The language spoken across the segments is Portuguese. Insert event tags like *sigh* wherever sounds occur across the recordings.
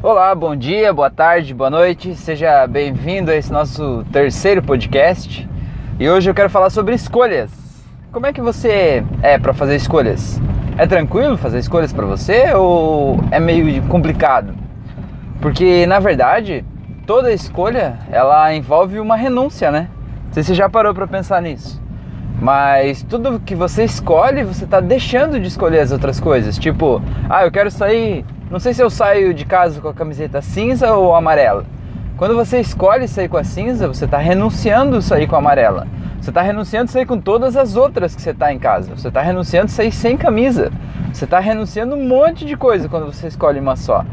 Olá, bom dia, boa tarde, boa noite, seja bem-vindo a esse nosso terceiro podcast. E hoje eu quero falar sobre escolhas. Como é que você é para fazer escolhas? É tranquilo fazer escolhas para você ou é meio complicado? Porque na verdade, toda escolha ela envolve uma renúncia, né? Você já parou para pensar nisso. Mas tudo que você escolhe, você está deixando de escolher as outras coisas. Tipo, ah, eu quero sair. Não sei se eu saio de casa com a camiseta cinza ou amarela. Quando você escolhe sair com a cinza, você está renunciando sair com a amarela. Você está renunciando sair com todas as outras que você está em casa. Você está renunciando sair sem camisa. Você está renunciando um monte de coisa quando você escolhe uma só.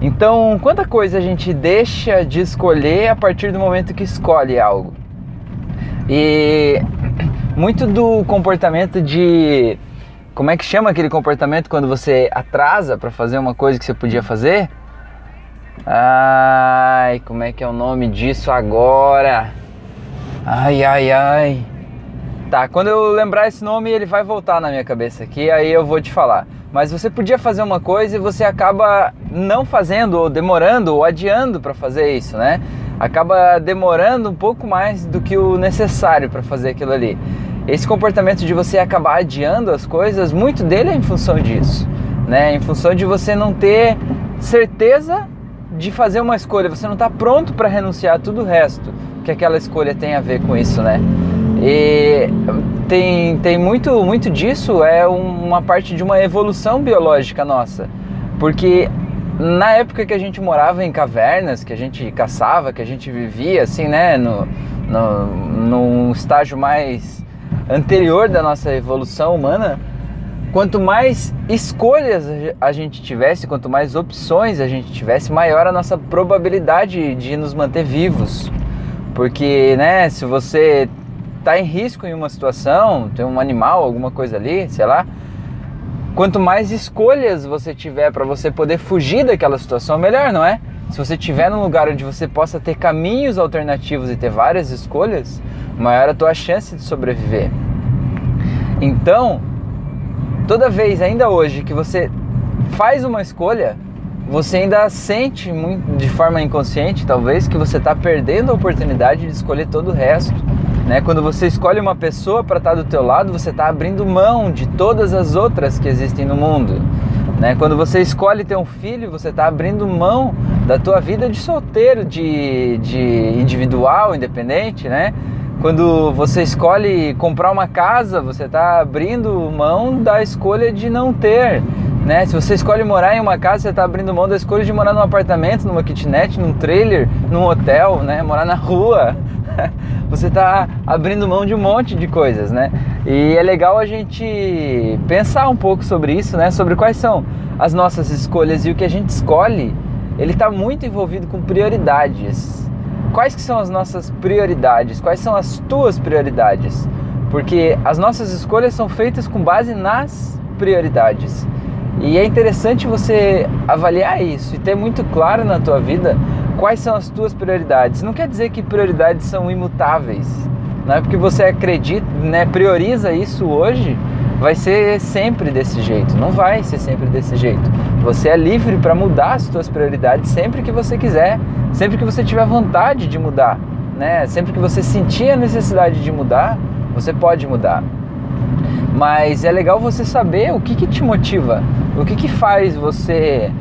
Então, quanta coisa a gente deixa de escolher a partir do momento que escolhe algo. E muito do comportamento de. Como é que chama aquele comportamento quando você atrasa para fazer uma coisa que você podia fazer? Ai, como é que é o nome disso agora? Ai, ai, ai. Tá, quando eu lembrar esse nome, ele vai voltar na minha cabeça aqui, aí eu vou te falar. Mas você podia fazer uma coisa e você acaba não fazendo, ou demorando, ou adiando para fazer isso, né? Acaba demorando um pouco mais do que o necessário para fazer aquilo ali. Esse comportamento de você acabar adiando as coisas, muito dele é em função disso, né? Em função de você não ter certeza de fazer uma escolha, você não está pronto para renunciar a tudo o resto que aquela escolha tem a ver com isso, né? E tem, tem muito, muito disso, é uma parte de uma evolução biológica nossa, porque na época que a gente morava em cavernas, que a gente caçava, que a gente vivia assim, né, no, no, num estágio mais anterior da nossa evolução humana, quanto mais escolhas a gente tivesse, quanto mais opções a gente tivesse, maior a nossa probabilidade de nos manter vivos. Porque, né, se você está em risco em uma situação, tem um animal, alguma coisa ali, sei lá, quanto mais escolhas você tiver para você poder fugir daquela situação, melhor, não é? Se você estiver num lugar onde você possa ter caminhos alternativos e ter várias escolhas, maior a tua chance de sobreviver. Então, toda vez, ainda hoje, que você faz uma escolha, você ainda sente de forma inconsciente, talvez, que você está perdendo a oportunidade de escolher todo o resto. Né? Quando você escolhe uma pessoa para estar tá do teu lado, você está abrindo mão de todas as outras que existem no mundo. Né? Quando você escolhe ter um filho, você está abrindo mão da tua vida de solteiro, de, de individual, independente, né? Quando você escolhe comprar uma casa, você está abrindo mão da escolha de não ter. Né? Se você escolhe morar em uma casa, você está abrindo mão da escolha de morar num apartamento, numa kitnet, num trailer, num hotel, né? morar na rua. *laughs* Você está abrindo mão de um monte de coisas, né? E é legal a gente pensar um pouco sobre isso, né? Sobre quais são as nossas escolhas e o que a gente escolhe. Ele está muito envolvido com prioridades quais que são as nossas prioridades, quais são as tuas prioridades, porque as nossas escolhas são feitas com base nas prioridades. E é interessante você avaliar isso e ter muito claro na tua vida quais são as tuas prioridades. Não quer dizer que prioridades são imutáveis. Não é porque você acredita, né, prioriza isso hoje, vai ser sempre desse jeito. Não vai ser sempre desse jeito. Você é livre para mudar as suas prioridades sempre que você quiser, sempre que você tiver vontade de mudar, né? Sempre que você sentir a necessidade de mudar, você pode mudar. Mas é legal você saber o que, que te motiva, o que, que faz você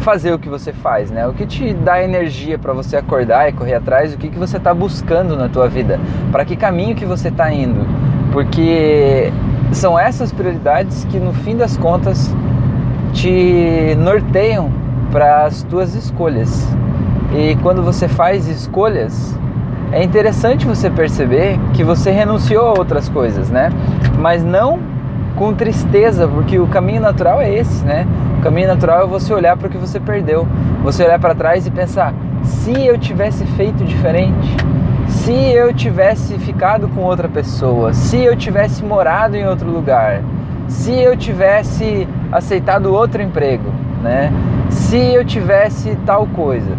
fazer o que você faz, né? O que te dá energia para você acordar e correr atrás, o que, que você está buscando na tua vida, para que caminho que você está indo, porque são essas prioridades que no fim das contas te norteiam para as tuas escolhas. E quando você faz escolhas, é interessante você perceber que você renunciou a outras coisas, né? Mas não com tristeza, porque o caminho natural é esse, né? O caminho natural é você olhar para o que você perdeu, você olhar para trás e pensar: se eu tivesse feito diferente, se eu tivesse ficado com outra pessoa, se eu tivesse morado em outro lugar, se eu tivesse aceitado outro emprego, né? Se eu tivesse tal coisa.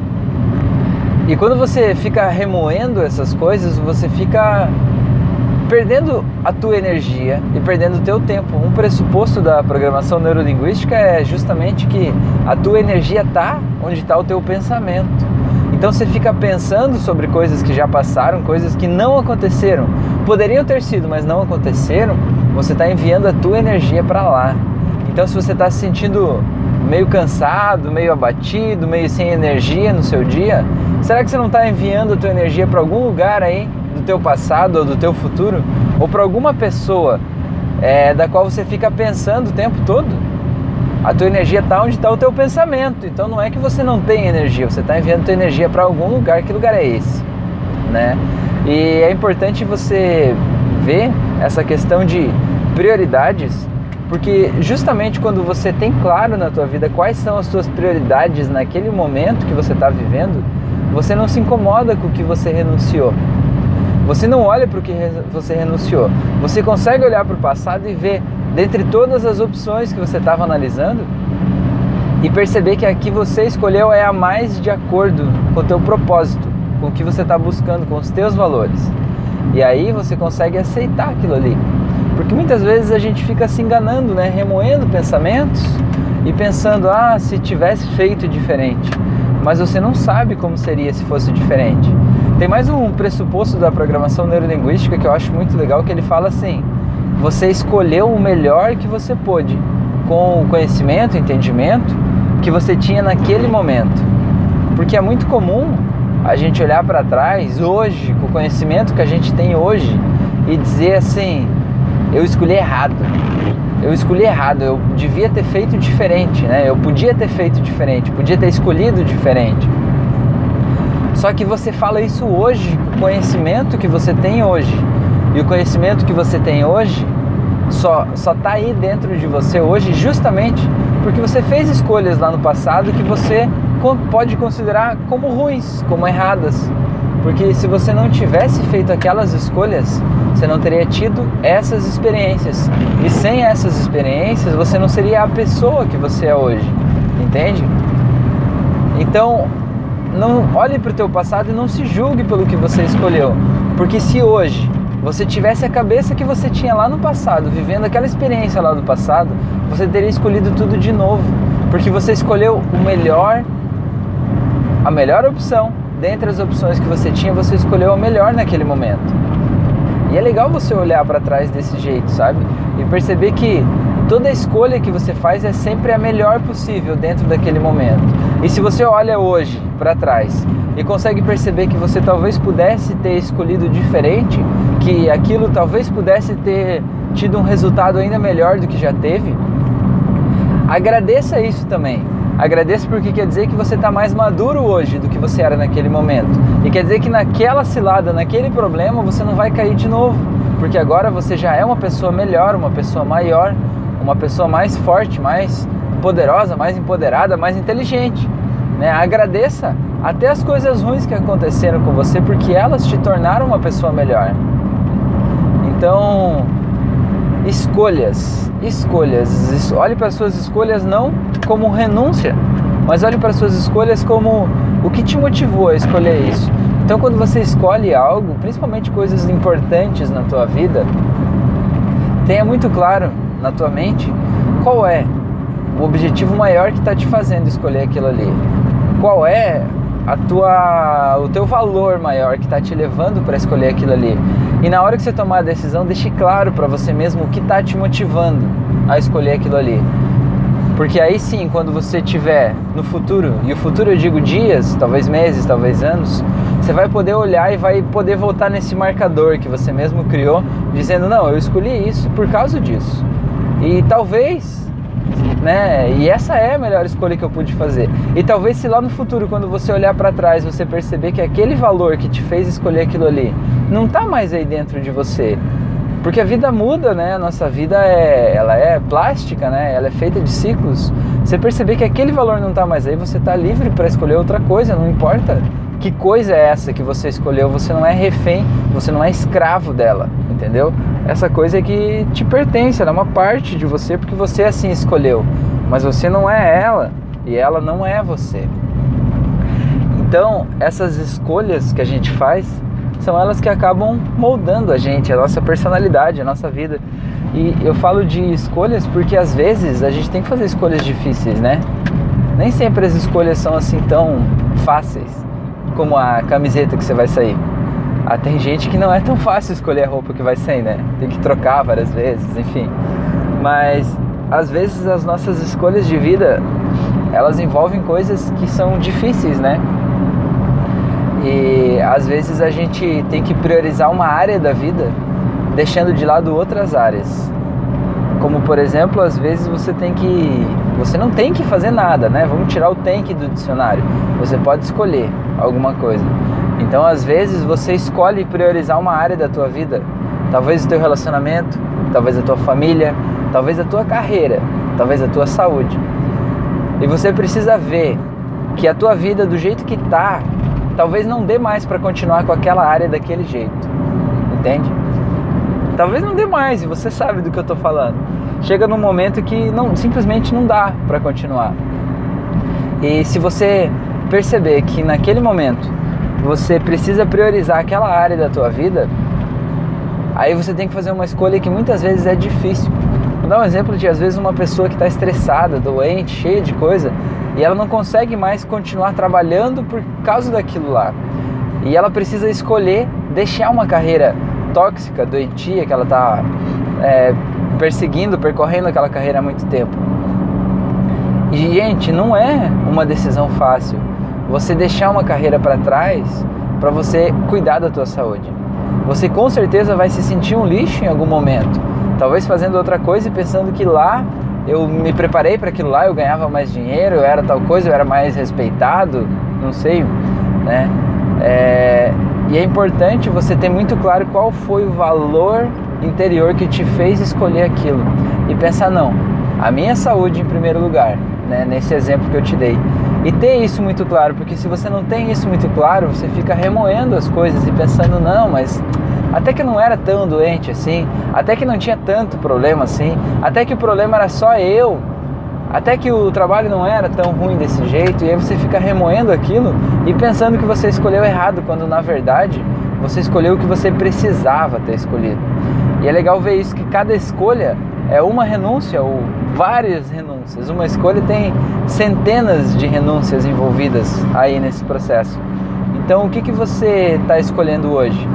E quando você fica remoendo essas coisas, você fica perdendo a tua energia e perdendo o teu tempo. Um pressuposto da programação neurolinguística é justamente que a tua energia está onde está o teu pensamento. Então você fica pensando sobre coisas que já passaram, coisas que não aconteceram, poderiam ter sido, mas não aconteceram. Você está enviando a tua energia para lá. Então se você está se sentindo meio cansado, meio abatido, meio sem energia no seu dia, será que você não está enviando a tua energia para algum lugar aí do teu passado ou do teu futuro ou para alguma pessoa é, da qual você fica pensando o tempo todo? A tua energia está onde está o teu pensamento. Então não é que você não tem energia, você está enviando tua energia para algum lugar. Que lugar é esse? Né? E é importante você ver essa questão de prioridades, porque justamente quando você tem claro na tua vida quais são as suas prioridades naquele momento que você está vivendo, você não se incomoda com o que você renunciou. Você não olha para o que você renunciou. Você consegue olhar para o passado e ver, dentre todas as opções que você estava analisando, e perceber que a que você escolheu é a mais de acordo com o teu propósito, com o que você está buscando, com os teus valores. E aí você consegue aceitar aquilo ali. Porque muitas vezes a gente fica se enganando, né? remoendo pensamentos e pensando, ah, se tivesse feito diferente. Mas você não sabe como seria se fosse diferente. Tem mais um pressuposto da programação neurolinguística que eu acho muito legal, que ele fala assim: você escolheu o melhor que você pôde, com o conhecimento, entendimento que você tinha naquele momento. Porque é muito comum a gente olhar para trás hoje, com o conhecimento que a gente tem hoje, e dizer assim: eu escolhi errado. Eu escolhi errado, eu devia ter feito diferente, né? Eu podia ter feito diferente, podia ter escolhido diferente. Só que você fala isso hoje, o conhecimento que você tem hoje. E o conhecimento que você tem hoje só só tá aí dentro de você hoje justamente porque você fez escolhas lá no passado que você pode considerar como ruins, como erradas. Porque se você não tivesse feito aquelas escolhas, você não teria tido essas experiências. E sem essas experiências, você não seria a pessoa que você é hoje. Entende? Então, não olhe para o teu passado e não se julgue pelo que você escolheu. Porque se hoje você tivesse a cabeça que você tinha lá no passado, vivendo aquela experiência lá do passado, você teria escolhido tudo de novo, porque você escolheu o melhor, a melhor opção. Dentre as opções que você tinha, você escolheu a melhor naquele momento. E é legal você olhar para trás desse jeito, sabe? E perceber que toda escolha que você faz é sempre a melhor possível dentro daquele momento. E se você olha hoje para trás e consegue perceber que você talvez pudesse ter escolhido diferente, que aquilo talvez pudesse ter tido um resultado ainda melhor do que já teve, agradeça isso também. Agradeça porque quer dizer que você está mais maduro hoje do que você era naquele momento. E quer dizer que naquela cilada, naquele problema, você não vai cair de novo. Porque agora você já é uma pessoa melhor, uma pessoa maior, uma pessoa mais forte, mais poderosa, mais empoderada, mais inteligente. Né? Agradeça até as coisas ruins que aconteceram com você, porque elas te tornaram uma pessoa melhor. Então, escolhas, escolhas. Olhe para suas escolhas não como renúncia, mas olhe para suas escolhas como o que te motivou a escolher isso. Então, quando você escolhe algo, principalmente coisas importantes na tua vida, tenha muito claro na tua mente qual é o objetivo maior que está te fazendo escolher aquilo ali. Qual é a tua, o teu valor maior que está te levando para escolher aquilo ali. E na hora que você tomar a decisão, deixe claro para você mesmo o que está te motivando a escolher aquilo ali. Porque aí sim, quando você tiver no futuro, e o futuro eu digo dias, talvez meses, talvez anos, você vai poder olhar e vai poder voltar nesse marcador que você mesmo criou, dizendo: Não, eu escolhi isso por causa disso. E talvez, né? E essa é a melhor escolha que eu pude fazer. E talvez se lá no futuro, quando você olhar para trás, você perceber que aquele valor que te fez escolher aquilo ali não está mais aí dentro de você. Porque a vida muda, né? A nossa vida é, ela é plástica, né? Ela é feita de ciclos. Você perceber que aquele valor não está mais aí, você está livre para escolher outra coisa, não importa que coisa é essa que você escolheu, você não é refém, você não é escravo dela, entendeu? Essa coisa é que te pertence, ela é uma parte de você porque você assim escolheu, mas você não é ela e ela não é você. Então, essas escolhas que a gente faz são elas que acabam moldando a gente, a nossa personalidade, a nossa vida. E eu falo de escolhas porque às vezes a gente tem que fazer escolhas difíceis, né? Nem sempre as escolhas são assim tão fáceis como a camiseta que você vai sair. Ah, tem gente que não é tão fácil escolher a roupa que vai sair, né? Tem que trocar várias vezes, enfim. Mas às vezes as nossas escolhas de vida elas envolvem coisas que são difíceis, né? E às vezes a gente tem que priorizar uma área da vida, deixando de lado outras áreas. Como por exemplo, às vezes você tem que. Você não tem que fazer nada, né? Vamos tirar o tem que do dicionário. Você pode escolher alguma coisa. Então, às vezes, você escolhe priorizar uma área da tua vida. Talvez o teu relacionamento, talvez a tua família, talvez a tua carreira, talvez a tua saúde. E você precisa ver que a tua vida do jeito que tá, talvez não dê mais para continuar com aquela área daquele jeito. Entende? Talvez não dê mais, e você sabe do que eu tô falando. Chega num momento que não, simplesmente não dá para continuar. E se você perceber que naquele momento você precisa priorizar aquela área da tua vida, aí você tem que fazer uma escolha que muitas vezes é difícil. Vou dar um exemplo de às vezes uma pessoa que está estressada, doente, cheia de coisa, e ela não consegue mais continuar trabalhando por causa daquilo lá. E ela precisa escolher deixar uma carreira tóxica, doentia, que ela está é, perseguindo, percorrendo aquela carreira há muito tempo. E, gente, não é uma decisão fácil você deixar uma carreira para trás para você cuidar da tua saúde. Você com certeza vai se sentir um lixo em algum momento, talvez fazendo outra coisa e pensando que lá eu me preparei para aquilo lá, eu ganhava mais dinheiro, eu era tal coisa, eu era mais respeitado, não sei, né? É, e é importante você ter muito claro qual foi o valor interior que te fez escolher aquilo e pensar não, a minha saúde em primeiro lugar, né? Nesse exemplo que eu te dei. E ter isso muito claro, porque se você não tem isso muito claro, você fica remoendo as coisas e pensando, não, mas até que não era tão doente assim, até que não tinha tanto problema assim, até que o problema era só eu, até que o trabalho não era tão ruim desse jeito, e aí você fica remoendo aquilo e pensando que você escolheu errado, quando na verdade você escolheu o que você precisava ter escolhido. E é legal ver isso, que cada escolha é uma renúncia ou várias renúncias. Uma escolha tem centenas de renúncias envolvidas aí nesse processo. Então, o que, que você está escolhendo hoje?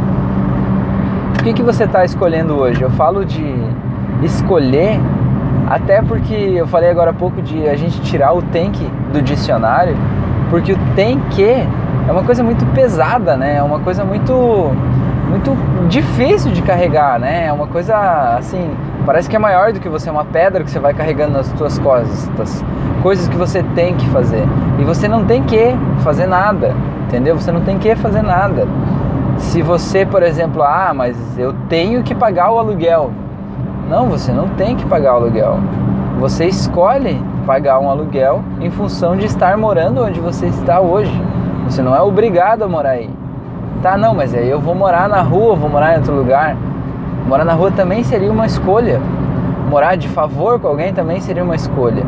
O que, que você está escolhendo hoje? Eu falo de escolher, até porque eu falei agora há pouco de a gente tirar o tem que do dicionário, porque o tem que é uma coisa muito pesada, né? É uma coisa muito muito difícil de carregar, né? É uma coisa assim, parece que é maior do que você, é uma pedra que você vai carregando nas suas costas, coisas que você tem que fazer. E você não tem que fazer nada, entendeu? Você não tem que fazer nada. Se você, por exemplo, ah, mas eu tenho que pagar o aluguel. Não, você não tem que pagar o aluguel. Você escolhe pagar um aluguel em função de estar morando onde você está hoje. Você não é obrigado a morar aí. Tá, não, mas aí eu vou morar na rua, vou morar em outro lugar. Morar na rua também seria uma escolha. Morar de favor com alguém também seria uma escolha.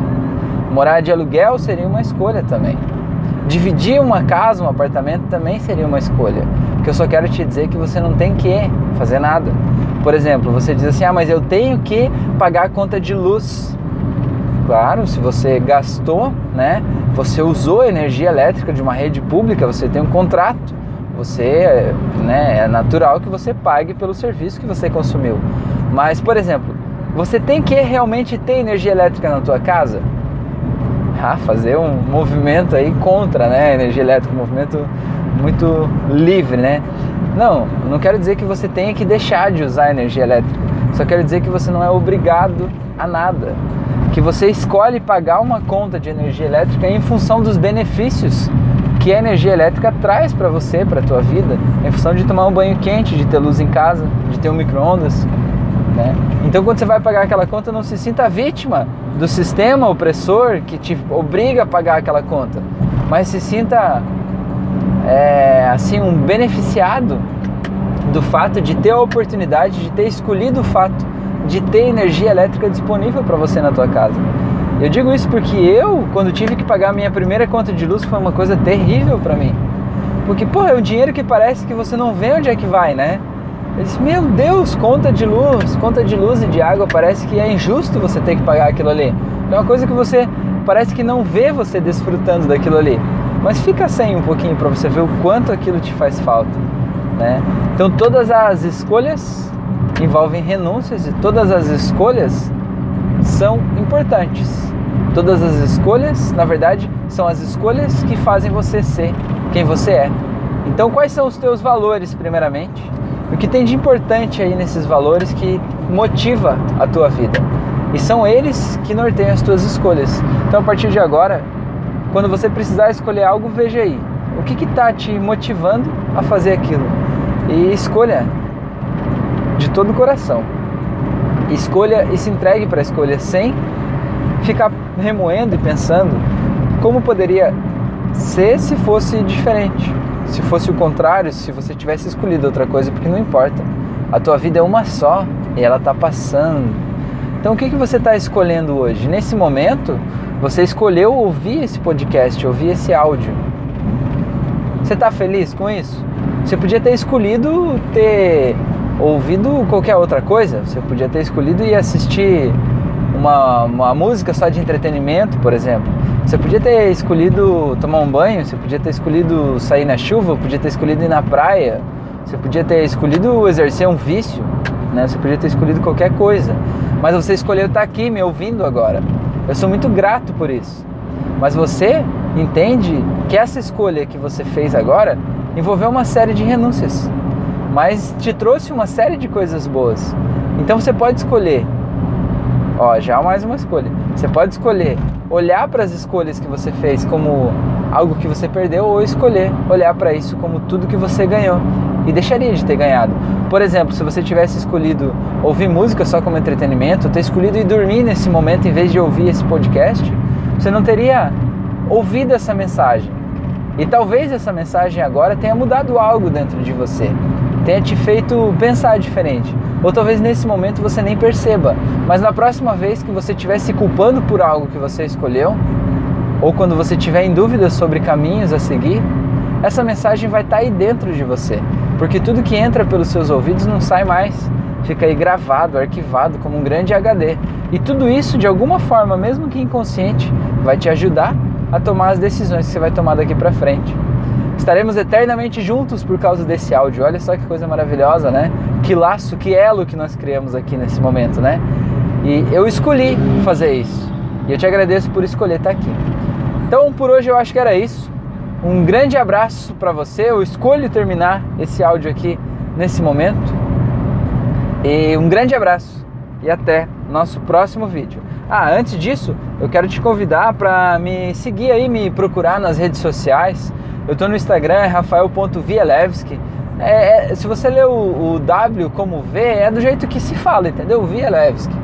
Morar de aluguel seria uma escolha também. Dividir uma casa, um apartamento também seria uma escolha. Que eu só quero te dizer que você não tem que fazer nada. Por exemplo, você diz assim: "Ah, mas eu tenho que pagar a conta de luz". Claro, se você gastou, né? Você usou energia elétrica de uma rede pública, você tem um contrato você, né, é natural que você pague pelo serviço que você consumiu. Mas, por exemplo, você tem que realmente ter energia elétrica na tua casa? Ah, fazer um movimento aí contra, né, energia elétrica, um movimento muito livre, né? Não, não quero dizer que você tenha que deixar de usar energia elétrica. Só quero dizer que você não é obrigado a nada. Que você escolhe pagar uma conta de energia elétrica em função dos benefícios que a energia elétrica traz para você, para a tua vida, em função de tomar um banho quente, de ter luz em casa, de ter um micro-ondas. Né? Então, quando você vai pagar aquela conta, não se sinta vítima do sistema opressor que te obriga a pagar aquela conta, mas se sinta é, assim um beneficiado do fato de ter a oportunidade de ter escolhido o fato de ter energia elétrica disponível para você na tua casa. Eu digo isso porque eu, quando tive que pagar a minha primeira conta de luz, foi uma coisa terrível para mim. Porque, porra, é um dinheiro que parece que você não vê onde é que vai, né? Eu disse, meu Deus, conta de luz, conta de luz e de água, parece que é injusto você ter que pagar aquilo ali. É uma coisa que você parece que não vê você desfrutando daquilo ali. Mas fica sem um pouquinho para você ver o quanto aquilo te faz falta, né? Então todas as escolhas envolvem renúncias e todas as escolhas são importantes. Todas as escolhas, na verdade, são as escolhas que fazem você ser quem você é. Então, quais são os teus valores, primeiramente? O que tem de importante aí nesses valores que motiva a tua vida? E são eles que norteiam as tuas escolhas. Então, a partir de agora, quando você precisar escolher algo, veja aí. O que está te motivando a fazer aquilo? E escolha de todo o coração. Escolha e se entregue para a escolha sem ficar remoendo e pensando como poderia ser se fosse diferente. Se fosse o contrário, se você tivesse escolhido outra coisa, porque não importa. A tua vida é uma só e ela está passando. Então o que, que você está escolhendo hoje? Nesse momento, você escolheu ouvir esse podcast, ouvir esse áudio. Você está feliz com isso? Você podia ter escolhido ter ouvido qualquer outra coisa. Você podia ter escolhido ir assistir uma, uma música só de entretenimento, por exemplo. Você podia ter escolhido tomar um banho, você podia ter escolhido sair na chuva, podia ter escolhido ir na praia, você podia ter escolhido exercer um vício, né? Você podia ter escolhido qualquer coisa. Mas você escolheu estar aqui me ouvindo agora. Eu sou muito grato por isso. Mas você entende que essa escolha que você fez agora envolveu uma série de renúncias, mas te trouxe uma série de coisas boas. Então você pode escolher Ó, já mais uma escolha. Você pode escolher olhar para as escolhas que você fez como algo que você perdeu ou escolher olhar para isso como tudo que você ganhou e deixaria de ter ganhado. Por exemplo, se você tivesse escolhido ouvir música só como entretenimento, ter escolhido ir dormir nesse momento em vez de ouvir esse podcast, você não teria ouvido essa mensagem. E talvez essa mensagem agora tenha mudado algo dentro de você, tenha te feito pensar diferente. Ou talvez nesse momento você nem perceba, mas na próxima vez que você estiver se culpando por algo que você escolheu, ou quando você tiver em dúvida sobre caminhos a seguir, essa mensagem vai estar tá aí dentro de você, porque tudo que entra pelos seus ouvidos não sai mais, fica aí gravado, arquivado como um grande HD. E tudo isso, de alguma forma, mesmo que inconsciente, vai te ajudar a tomar as decisões que você vai tomar daqui para frente. Estaremos eternamente juntos por causa desse áudio. Olha só que coisa maravilhosa, né? Que laço, que elo que nós criamos aqui nesse momento, né? E eu escolhi fazer isso. E eu te agradeço por escolher estar aqui. Então, por hoje eu acho que era isso. Um grande abraço para você. Eu escolho terminar esse áudio aqui nesse momento. E um grande abraço e até nosso próximo vídeo. Ah, antes disso, eu quero te convidar para me seguir aí, me procurar nas redes sociais. Eu estou no Instagram, é rafael.vielewski. É, é, se você lê o, o, W como V, é do jeito que se fala, entendeu? Vielewski.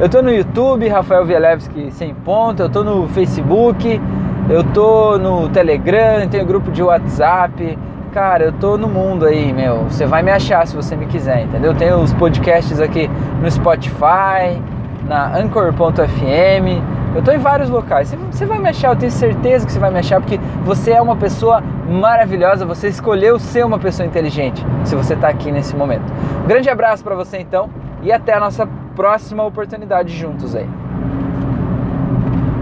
Eu estou no YouTube, Rafael Vielewski sem ponto. Eu estou no Facebook, eu estou no Telegram, tenho grupo de WhatsApp. Cara, eu tô no mundo aí, meu. Você vai me achar se você me quiser, entendeu? Eu tenho os podcasts aqui no Spotify, na Anchor.fm. Eu estou em vários locais. Você vai me achar, eu tenho certeza que você vai me achar, porque você é uma pessoa maravilhosa, você escolheu ser uma pessoa inteligente, se você está aqui nesse momento. Um grande abraço para você então e até a nossa próxima oportunidade juntos aí.